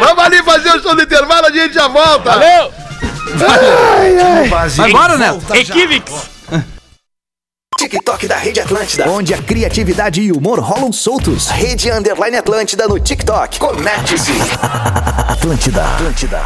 Vamos ali fazer o show do intervalo, a gente já volta. Valeu! Agora, né? Equívix! TikTok da Rede Atlântida, onde a criatividade e o humor rolam soltos. Rede Underline Atlântida no TikTok. Conecte-se. Atlântida. Atlântida.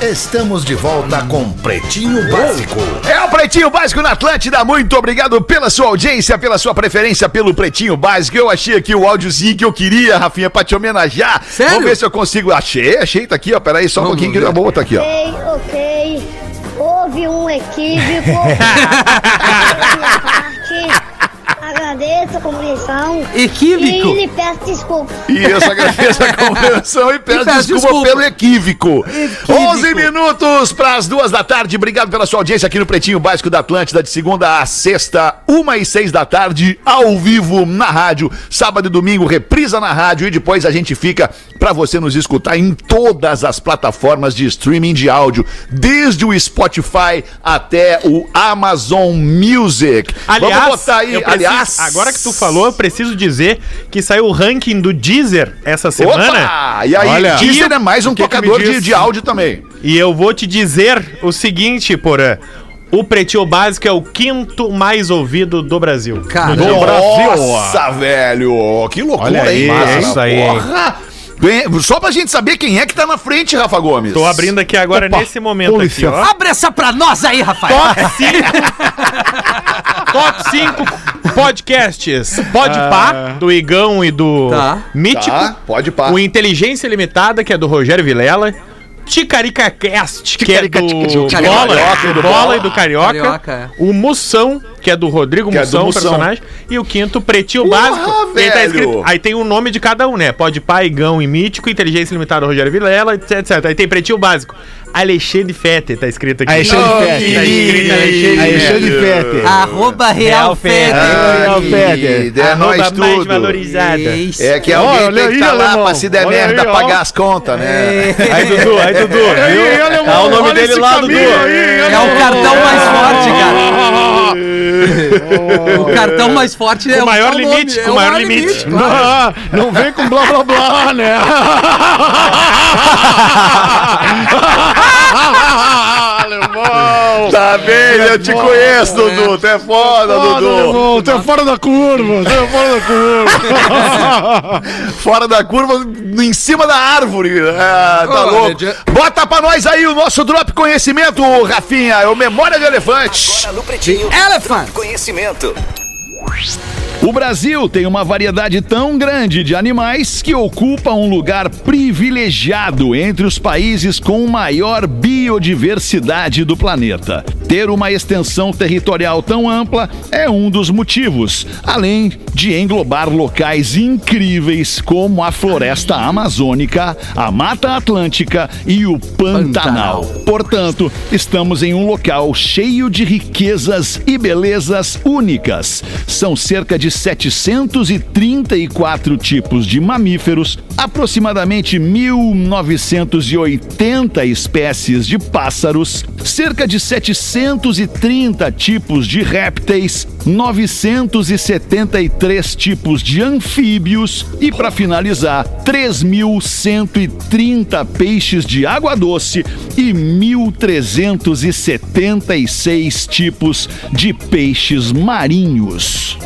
Estamos de volta com Pretinho Básico. É o Pretinho Básico na Atlântida. Muito obrigado pela sua audiência, pela sua preferência pelo Pretinho Básico. Eu achei aqui o áudiozinho que eu queria, Rafinha, pra te homenagear. Sério? Vamos ver se eu consigo. Achei, achei. Tá aqui, ó. Peraí, só um Vamos pouquinho que ver. eu vou botar aqui, ó. Ok, ok. Houve um equívoco. Agradeço a compreensão. Equívoco. E lhe peço desculpas. Isso, agradeço a compreensão e peço peço desculpa, desculpa. pelo equívoco. 11 minutos para as duas da tarde. Obrigado pela sua audiência aqui no Pretinho Básico da Atlântida, de segunda a sexta, uma e seis da tarde, ao vivo na rádio. Sábado e domingo, reprisa na rádio e depois a gente fica para você nos escutar em todas as plataformas de streaming de áudio, desde o Spotify até o Amazon Music. Aliás, Vamos botar aí, eu preciso- aliás. Agora que tu falou, eu preciso dizer que saiu o ranking do Deezer essa semana. Opa! E aí, Olha. Deezer é mais um que que tocador de, diz? de áudio também. E eu vou te dizer o seguinte, Porã. O Pretinho Básico é o quinto mais ouvido do Brasil. Cara, Do Brasil. Nossa, velho! Que loucura, Olha aí, hein? hein? Isso aí, hein? Porra! Só pra gente saber quem é que tá na frente, Rafa Gomes. Tô abrindo aqui agora Opa, nesse momento aqui, ó. Abre essa pra nós aí, Rafael. Top 5 Top 5 podcasts. Pode pá, do Igão e do Tá. Mítico. Tá, pode pá. O Inteligência Limitada, que é do Rogério Vilela. Ticaricacast, que é do Ticarica- Bola, e do do Bola Bola. e do Carioca. Carioca, é. O Moção, que é do Rodrigo Que é Moção, Moção. personagem. E o quinto, Pretinho Porra, Básico. Aí, tá velho. escrito, aí tem o nome de cada um, né? Pode pá, Igão e Mítico, Inteligência Limitada, Rogério Vilela, etc, etc. Aí tem Pretinho Básico. Alexandre Fete, tá escrito aqui. Alexandre Tá Fete. escrito Alexandre Alexandre Fete. Arroba Real Fede. Real Fede. É Arroba mais tudo. valorizada. Isso. É que alguém Olha tem que aí, estar lá alemão. pra se der Olha merda aí, pagar as contas, né? Aí, Dudu, aí, Dudu. viu? Tá o nome dele lá, Dudu. É o cartão mais forte, cara. O cartão mais forte é o maior nome, limite, é o maior limite. claro. Ah, não vem com blá blá blá, né? Alemão! Tá bem, eu te conheço, Dudu. Tu é foda, Foda, Dudu. alemão, tu é fora da curva, tu é fora da curva. Fora da curva, em cima da árvore. Ah, tá Olha, louco. Bota pra nós aí o nosso Drop Conhecimento, Rafinha. É o Memória de Elefante. Agora no Pretinho. Elephant. Conhecimento. O Brasil tem uma variedade tão grande de animais que ocupa um lugar privilegiado entre os países com maior biodiversidade do planeta. Ter uma extensão territorial tão ampla é um dos motivos, além de englobar locais incríveis como a floresta amazônica, a Mata Atlântica e o Pantanal. Portanto, estamos em um local cheio de riquezas e belezas únicas. São cerca de 734 tipos de mamíferos, aproximadamente 1980 espécies de pássaros, cerca de 730 tipos de répteis, 973 tipos de anfíbios e, para finalizar, 3.130 peixes de água doce e 1.376 tipos de peixes marinhos.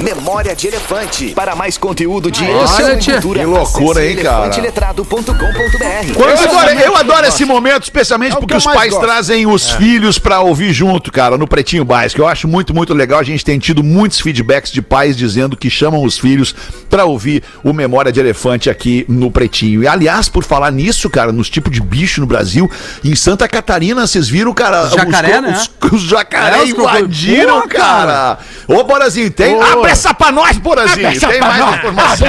Memória de Elefante. Para mais conteúdo de Olha, e tia. cultura, Que loucura, hein, cara? elefanteletrado.com.br. Eu adoro, eu adoro esse momento, especialmente É porque os pais gosto. trazem os filhos pra ouvir junto, cara, no Pretinho Básico. Eu acho muito, muito legal. A gente tem tido muitos feedbacks de pais dizendo que chamam os filhos pra ouvir o Memória de Elefante aqui no Pretinho. E aliás, por falar nisso, cara, nos tipos de bicho no Brasil, em Santa Catarina, vocês viram, cara, Os jacaré, os, né? os, os jacaré É, invadiram, cara. Ô, Borazinho, tem. Abre essa pra nós, Borazinho. Tem mais informação.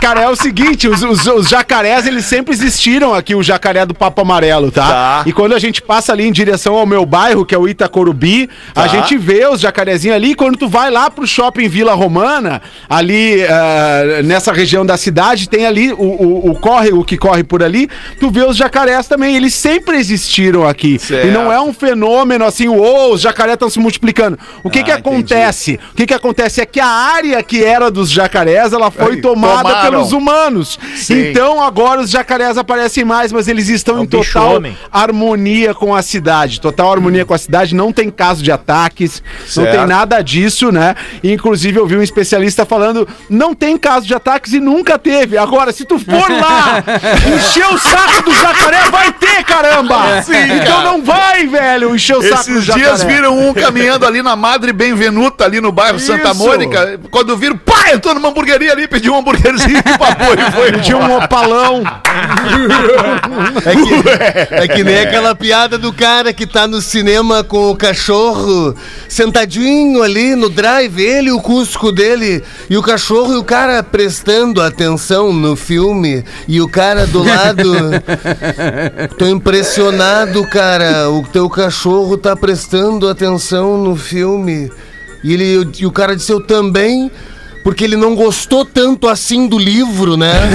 Cara, é o seguinte, os, os- os jacarés, eles sempre existiram aqui, o jacaré do Papo Amarelo, tá? Tá. E quando a gente passa ali em direção ao meu bairro, que é o Itacorubi, a Tá. gente vê os jacarezinhos ali, e quando tu vai lá pro shopping Vila Romana, ali ah, nessa região da cidade, tem ali o, o, o córrego que corre por ali, tu vê os jacarés também, eles sempre existiram aqui. Certo. E não é um fenômeno assim, ô, os jacarés estão se multiplicando. O que Ah, que acontece? O que que acontece é que a área que era dos jacarés, ela foi Ai, tomada tomaram. pelos humanos. Sim. Então agora os jacarés aparecem mais, mas eles estão É em total homem. harmonia com a cidade. Total harmonia com a cidade, não tem caso de ataques, não Certo. tem nada disso, né? Inclusive eu vi um especialista falando, não tem caso de ataques e nunca teve. Agora, se tu for lá encher o saco do jacaré, vai ter, caramba! Sim, então cara. não vai, velho, encher o saco do Esses jacaré. dias viram um caminhando ali na Madre Benvenuta, ali no bairro Santa Isso. Mônica. Quando viram, pá, entrou numa hamburgueria ali, pediu um hambúrguerzinho e papou e foi. De um opalão. É que, é que nem aquela piada do cara que tá no cinema com o cachorro sentadinho ali no drive, ele e o cusco dele, e o cachorro e o cara prestando atenção no filme, e o cara do lado. Tô impressionado, cara. O teu cachorro tá prestando atenção no filme. E, ele, e o cara disse, eu também. Porque ele não gostou tanto assim do livro, né?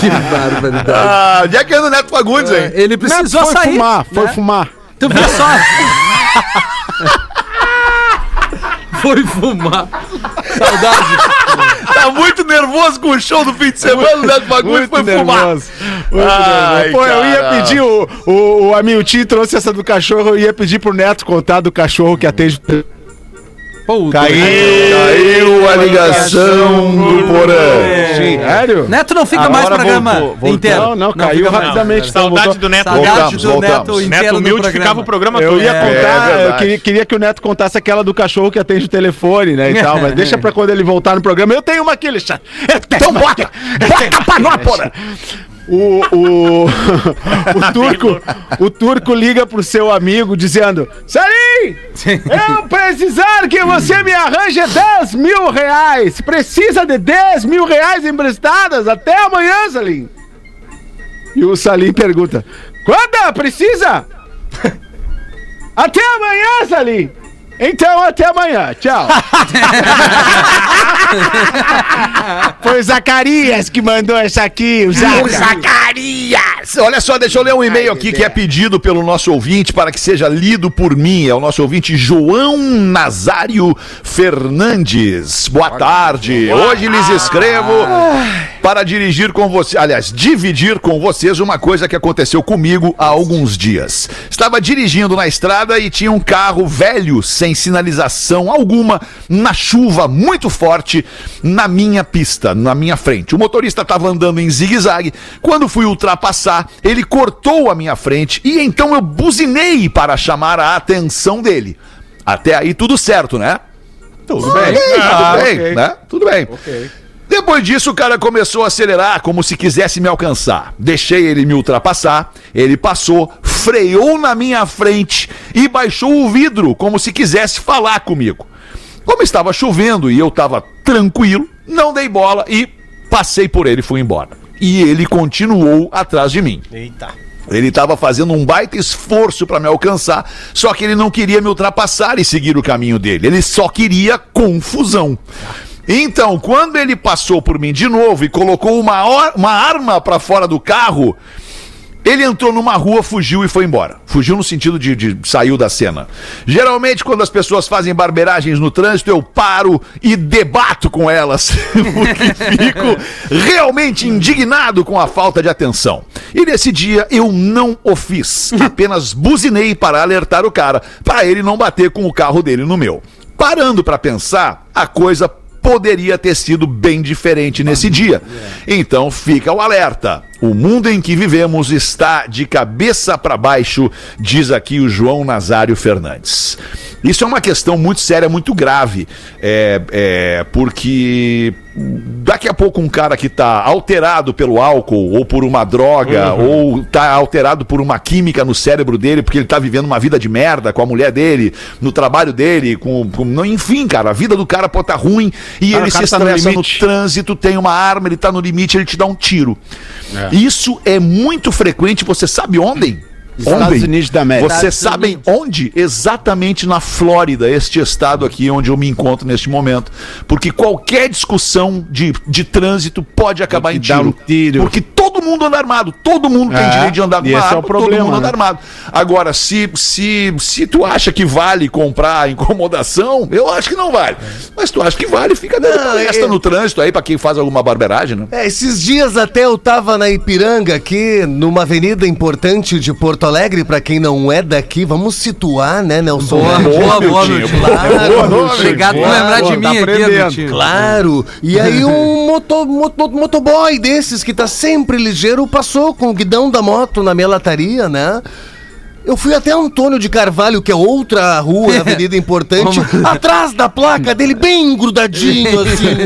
Que barbaridade. Ah, onde é que anda o Neto Fagundes, hein? Ele precisou foi sair. fumar, foi né? fumar. Tu viu só? Foi fumar. Saudade. Nervoso com o show do fim de semana, o Neto Fagundes foi fumar. Muito Ai, nervoso. Pô, eu ia pedir, o, o, o Amiltim trouxe essa do cachorro, eu ia pedir pro Neto contar do cachorro que atende. Pô, Caiu a ligação do Porã. Sério? Neto não fica mais Agora programa voltou, voltou. inteiro. Não, não, caiu rapidamente. então Saudade voltou. do Neto. Saudade Voltamos, do voltamos. Neto inteiro Neto no humilde programa. ficava o programa Eu todo. ia É. contar, é eu queria, queria que o Neto contasse aquela do cachorro que atende o telefone, né, e tal, mas deixa pra quando ele voltar no programa. Eu tenho uma aqui, Alexandre. Então bota, bota pra nós, porra. O, o, o, turco, o turco liga pro seu amigo dizendo: Salim, eu precisar que você me arranje 10 mil reais. Precisa de 10 mil reais emprestadas até amanhã, Salim. E o Salim pergunta: Quando precisa? Até amanhã, Salim! Então, até amanhã. Tchau. Foi o Zacarias que mandou essa aqui. O O Zaca. Zacarias! Olha só, deixa eu ler um e-mail aqui que é pedido pelo nosso ouvinte para que seja lido por mim. É o nosso ouvinte João Nazário Fernandes. Boa tarde. Hoje lhes escrevo para dirigir com você, aliás, dividir com vocês uma coisa que aconteceu comigo há alguns dias. Estava dirigindo na estrada e tinha um carro velho sem sinalização alguma na chuva muito forte na minha pista, na minha frente. O motorista estava andando em zigue-zague. Quando fui ultrapassar, ele cortou a minha frente e então eu buzinei para chamar a atenção dele. Até aí tudo certo, né? Tudo bem, Ah, tudo bem, ok. né? Tudo bem. Depois disso, o cara começou a acelerar como se quisesse me alcançar. Deixei ele me ultrapassar, ele passou, freou na minha frente e baixou o vidro como se quisesse falar comigo. Como estava chovendo e eu estava tranquilo, não dei bola e passei por ele e fui embora. E ele continuou atrás de mim. Eita. Ele estava fazendo um baita esforço para me alcançar, só que ele não queria me ultrapassar e seguir o caminho dele. Ele só queria confusão. Então, quando ele passou por mim de novo e colocou uma, uma arma para fora do carro, Ele entrou numa rua, fugiu e foi embora. Fugiu no sentido de, de saiu da cena. Geralmente, quando as pessoas fazem barbeiragens no trânsito, eu paro e debato com elas, porque fico realmente indignado com a falta de atenção. E nesse dia eu não o fiz, apenas buzinei para alertar o cara, para ele não bater com o carro dele no meu. Parando para pensar, a coisa poderia ter sido bem diferente nesse dia. Então fica o alerta. O mundo em que vivemos está de cabeça para baixo, diz aqui o João Nazário Fernandes. Isso é uma questão muito séria, muito grave, é, é, porque daqui a pouco um cara que tá alterado pelo álcool ou por uma droga ou tá alterado por uma química no cérebro dele porque ele tá vivendo uma vida de merda com a mulher dele, no trabalho dele, com, com enfim, cara, a vida do cara pode tá ruim e Cara, ele se cara tá no estressa no, trânsito, tem uma arma, ele tá no limite, ele te dá um tiro. Isso é muito frequente, você sabe onde? Estados Unidos da América. Vocês sabem onde? Exatamente na Flórida, este estado aqui onde eu me encontro neste momento. Porque qualquer discussão de, de trânsito pode acabar em tiro. um tiro. Porque todo mundo anda armado. Todo mundo tem É, direito de andar com e esse é o arma, todo problema, mundo anda né? armado. Agora, se, se, se tu acha que vale comprar incomodação, eu acho que não vale. Mas tu acha que vale, fica dando Não, palestra é- no trânsito aí pra quem faz alguma barberagem, né? É, esses dias até eu tava na Ipiranga aqui, numa avenida importante de Porto Alegre, pra quem não é daqui, vamos situar, né, Nelson? Boa, Neves? boa, boa, Miltinho. Claro, boa, Obrigado por Boa, lembrar de mim tá aqui. Miltinho. Claro. E aí um moto, moto- motoboy desses que tá sempre ligeiro passou com o guidão da moto na minha lataria, né? Eu fui até Antônio de Carvalho, que é outra rua, avenida importante, atrás da placa dele, bem grudadinho, assim.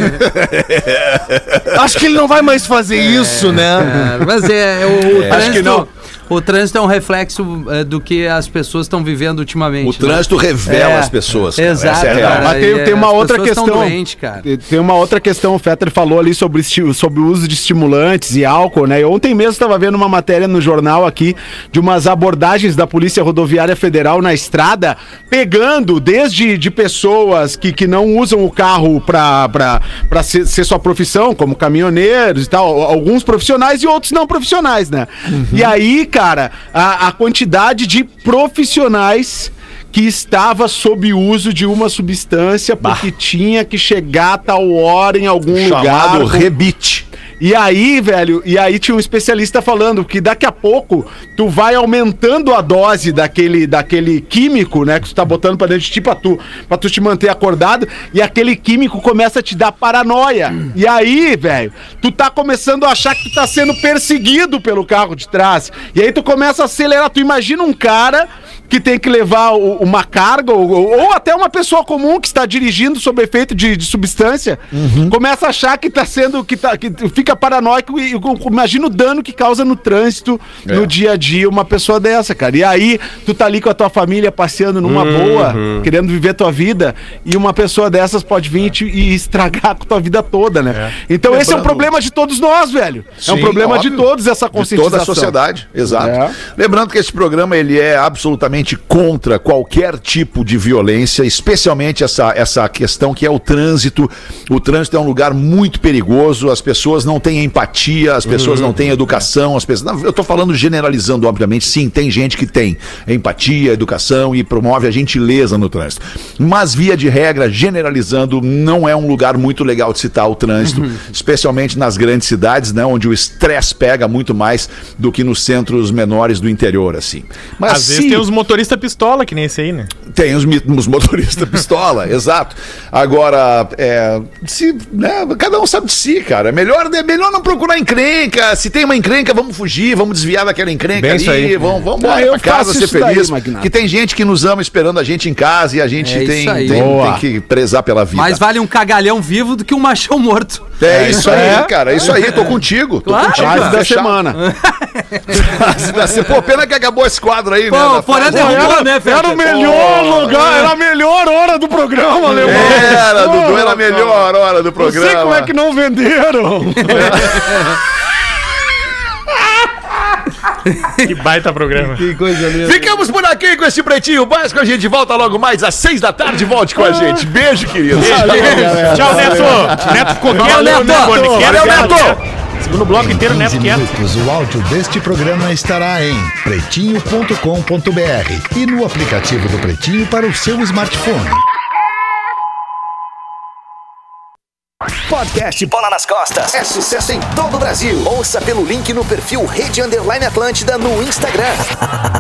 Acho que ele não vai mais fazer isso, né? É, mas é, o, o Acho que não. O trânsito é um reflexo é, do que as pessoas estão vivendo ultimamente. O né? trânsito revela É, as pessoas. cara. Exato, Essa é cara. Mas tem, tem uma as outra questão. doentes, cara. Tem- uma outra questão. O Fetter falou ali sobre, sobre o uso de estimulantes e álcool, né? Ontem mesmo estava vendo uma matéria no jornal aqui de umas abordagens da Polícia Rodoviária Federal na estrada, pegando desde de pessoas que, que não usam o carro para ser, ser sua profissão, como caminhoneiros e tal, alguns profissionais e outros não profissionais, né? E aí, cara, a, a quantidade de profissionais que estava sob uso de uma substância porque tinha que chegar a tal hora em algum Chamado lugar. com- rebite. E aí, velho, e aí tinha um especialista falando que daqui a pouco tu vai aumentando a dose daquele, daquele químico, né, que tu tá botando pra dentro de ti pra tu, pra tu te manter acordado, e aquele químico começa a te dar paranoia. E aí, velho, tu tá começando a achar que tu tá sendo perseguido pelo carro de trás. E aí tu começa a acelerar, tu imagina um cara que tem que levar o- uma carga, ou, ou até uma pessoa comum que está dirigindo sob efeito de, de substância, começa a achar que está sendo, que, tá, que fica paranoico e, imagina o dano que causa no trânsito, no dia a dia, uma pessoa dessa, cara. E aí, tu tá ali com a tua família passeando numa boa, querendo viver tua vida, e uma pessoa dessas pode vir e, te- e estragar com tua vida toda, né? Então esse é um Lembrando- problema de todos nós, velho. é um Sim, problema óbvio. de todos essa De conscientização. toda a sociedade, exato. É. Lembrando que esse programa ele é absolutamente contra qualquer tipo de violência, especialmente essa, essa questão que é o trânsito. O trânsito é um lugar muito perigoso, as pessoas não têm empatia, as pessoas não têm educação, as pessoas. Não, eu tô falando generalizando, obviamente, sim, tem gente que tem empatia, educação e promove a gentileza no trânsito. Mas, via de regra, generalizando, não é um lugar muito legal de citar o trânsito, especialmente nas grandes cidades, né? Onde o estresse pega muito mais do que nos centros menores do interior, assim. Mas Às vezes se- tem os motoristas pistola, que nem esse aí, né? tem os, os motoristas pistola, exato. Agora, é, se, né, cada um sabe de si, cara. É melhor, é melhor não procurar encrenca. Se tem uma encrenca, vamos fugir, vamos desviar daquela encrenca Bem ali, isso aí. vamos, vamos Ah, embora eu pra casa, ser daí, feliz. Magnata. que tem gente que nos ama esperando a gente em casa e a gente É tem, tem, tem que prezar pela vida. Mais vale um cagalhão vivo do que um machão morto. É isso aí, É. cara. É isso aí, tô contigo. Tô Claro, contigo. Frase da semana. Frase da semana. Pô, pena que acabou esse quadro aí, né? Pô, derrubou, né, Era o melhor lugar, era a melhor hora do programa, alemão. Era, Dudu, era a Porra, melhor hora do Não programa. sei como é que não venderam. Que baita programa. Que coisa linda. Ficamos por aqui com esse pretinho básico. A gente volta logo mais às seis da tarde. Volte com a gente. Beijo, querido. Tchau, Neto. Neto ficou quieto. Valeu, Neto. né? Quero- Valeu, Neto. Segundo bloco inteiro, Em Neto 15 quieto. minutos, o áudio deste programa estará em pretinho.com.br e no aplicativo do Pretinho para o seu smartphone. Podcast Bola nas Costas. É sucesso em todo o Brasil. Ouça pelo link no perfil Rede Underline Atlântida no Instagram.